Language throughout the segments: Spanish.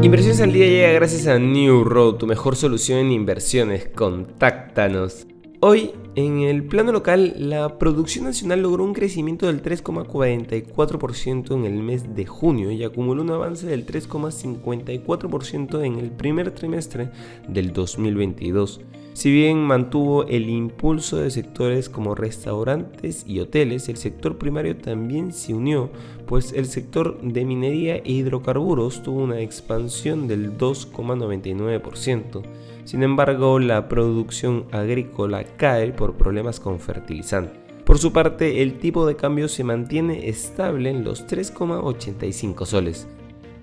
Inversiones al día llega gracias a New Road, tu mejor solución en inversiones. Contáctanos. Hoy, en el plano local, la producción nacional logró un crecimiento del 3,44% en el mes de junio y acumuló un avance del 3,54% en el primer trimestre del 2022. Si bien mantuvo el impulso de sectores como restaurantes y hoteles, el sector primario también se unió, pues el sector de minería e hidrocarburos tuvo una expansión del 2,99%. Sin embargo, la producción agrícola cae por problemas con fertilizante. Por su parte, el tipo de cambio se mantiene estable en los 3,85 soles.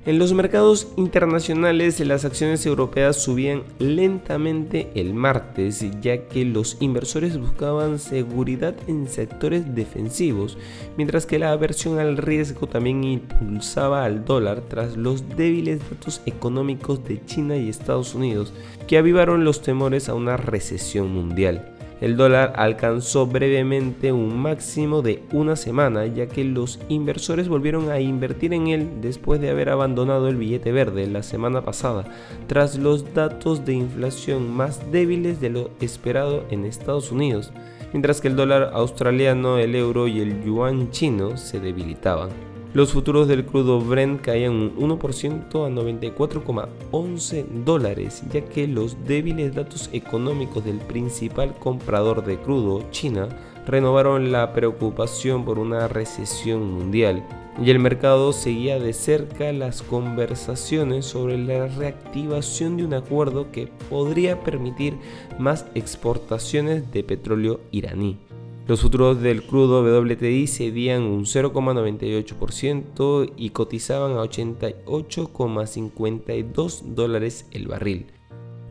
En los mercados internacionales las acciones europeas subían lentamente el martes ya que los inversores buscaban seguridad en sectores defensivos, mientras que la aversión al riesgo también impulsaba al dólar tras los débiles datos económicos de China y Estados Unidos que avivaron los temores a una recesión mundial. El dólar alcanzó brevemente un máximo de una semana ya que los inversores volvieron a invertir en él después de haber abandonado el billete verde la semana pasada, tras los datos de inflación más débiles de lo esperado en Estados Unidos, mientras que el dólar australiano, el euro y el yuan chino se debilitaban. Los futuros del crudo Brent caían un 1% a 94,11 dólares, ya que los débiles datos económicos del principal comprador de crudo, China, renovaron la preocupación por una recesión mundial y el mercado seguía de cerca las conversaciones sobre la reactivación de un acuerdo que podría permitir más exportaciones de petróleo iraní. Los futuros del crudo WTI cedían un 0,98% y cotizaban a 88,52 dólares el barril.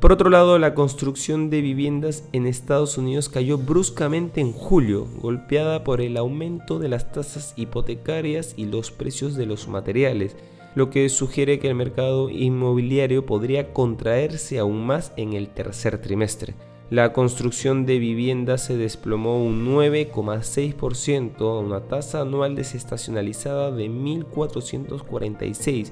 Por otro lado, la construcción de viviendas en Estados Unidos cayó bruscamente en julio, golpeada por el aumento de las tasas hipotecarias y los precios de los materiales, lo que sugiere que el mercado inmobiliario podría contraerse aún más en el tercer trimestre la construcción de viviendas se desplomó un 9,6% a una tasa anual desestacionalizada de 1.446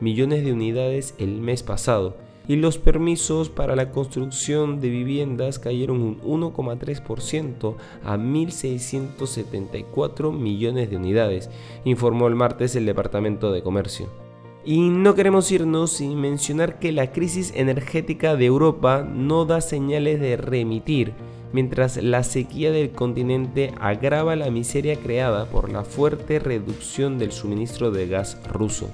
millones de unidades el mes pasado y los permisos para la construcción de viviendas cayeron un 1,3% a 1.674 millones de unidades, informó el martes el Departamento de Comercio. Y no queremos irnos sin mencionar que la crisis energética de Europa no da señales de remitir, mientras la sequía del continente agrava la miseria creada por la fuerte reducción del suministro de gas ruso.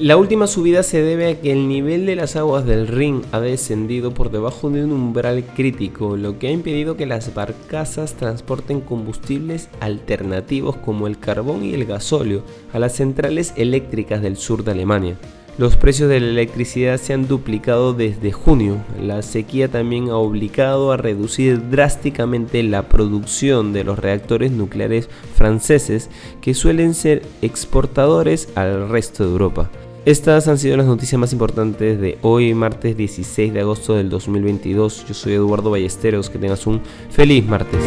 La última subida se debe a que el nivel de las aguas del Rin ha descendido por debajo de un umbral crítico, lo que ha impedido que las barcazas transporten combustibles alternativos como el carbón y el gasóleo a las centrales eléctricas del sur de Alemania. Los precios de la electricidad se han duplicado desde junio. La sequía también ha obligado a reducir drásticamente la producción de los reactores nucleares franceses que suelen ser exportadores al resto de Europa. Estas han sido las noticias más importantes de hoy, martes 16 de agosto del 2022. Yo soy Eduardo Ballesteros, que tengas un feliz martes.